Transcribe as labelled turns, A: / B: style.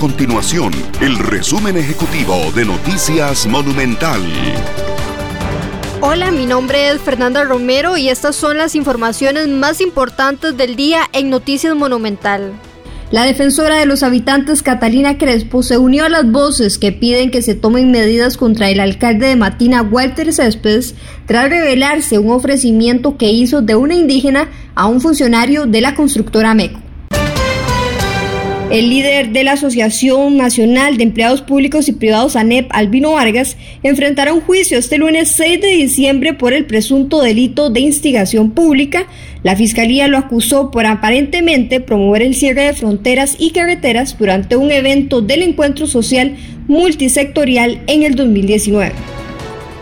A: continuación el resumen ejecutivo de Noticias Monumental.
B: Hola, mi nombre es Fernanda Romero y estas son las informaciones más importantes del día en Noticias Monumental. La defensora de los habitantes Catalina Crespo se unió a las voces que piden que se tomen medidas contra el alcalde de Matina Walter Céspedes tras revelarse un ofrecimiento que hizo de una indígena a un funcionario de la constructora MECO. El líder de la Asociación Nacional de Empleados Públicos y Privados ANEP, Albino Vargas, enfrentará un juicio este lunes 6 de diciembre por el presunto delito de instigación pública. La Fiscalía lo acusó por aparentemente promover el cierre de fronteras y carreteras durante un evento del encuentro social multisectorial en el 2019.